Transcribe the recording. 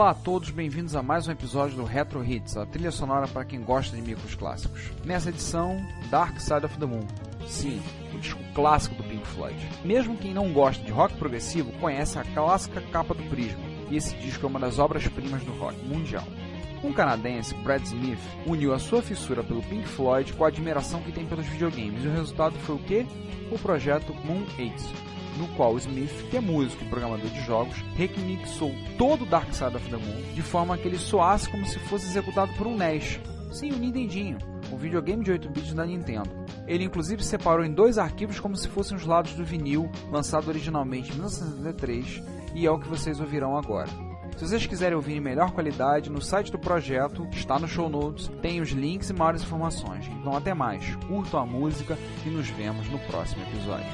Olá a todos, bem-vindos a mais um episódio do Retro Hits, a trilha sonora para quem gosta de micros clássicos. Nessa edição, Dark Side of the Moon. Sim, o disco clássico do Pink Floyd. Mesmo quem não gosta de rock progressivo conhece a clássica capa do Prisma, e esse disco é uma das obras-primas do rock mundial. Um canadense, Brad Smith, uniu a sua fissura pelo Pink Floyd com a admiração que tem pelos videogames, e o resultado foi o quê? O projeto Moon 8, no qual Smith, que é músico e programador de jogos, remixou todo o Dark Side of the Moon de forma que ele soasse como se fosse executado por um NES. Sim, o Nintendinho, o videogame de 8 bits da Nintendo. Ele inclusive separou em dois arquivos como se fossem os lados do vinil, lançado originalmente em 1973, e é o que vocês ouvirão agora. Se vocês quiserem ouvir em melhor qualidade, no site do projeto, está no show notes, tem os links e maiores informações. Então até mais, curtam a música e nos vemos no próximo episódio.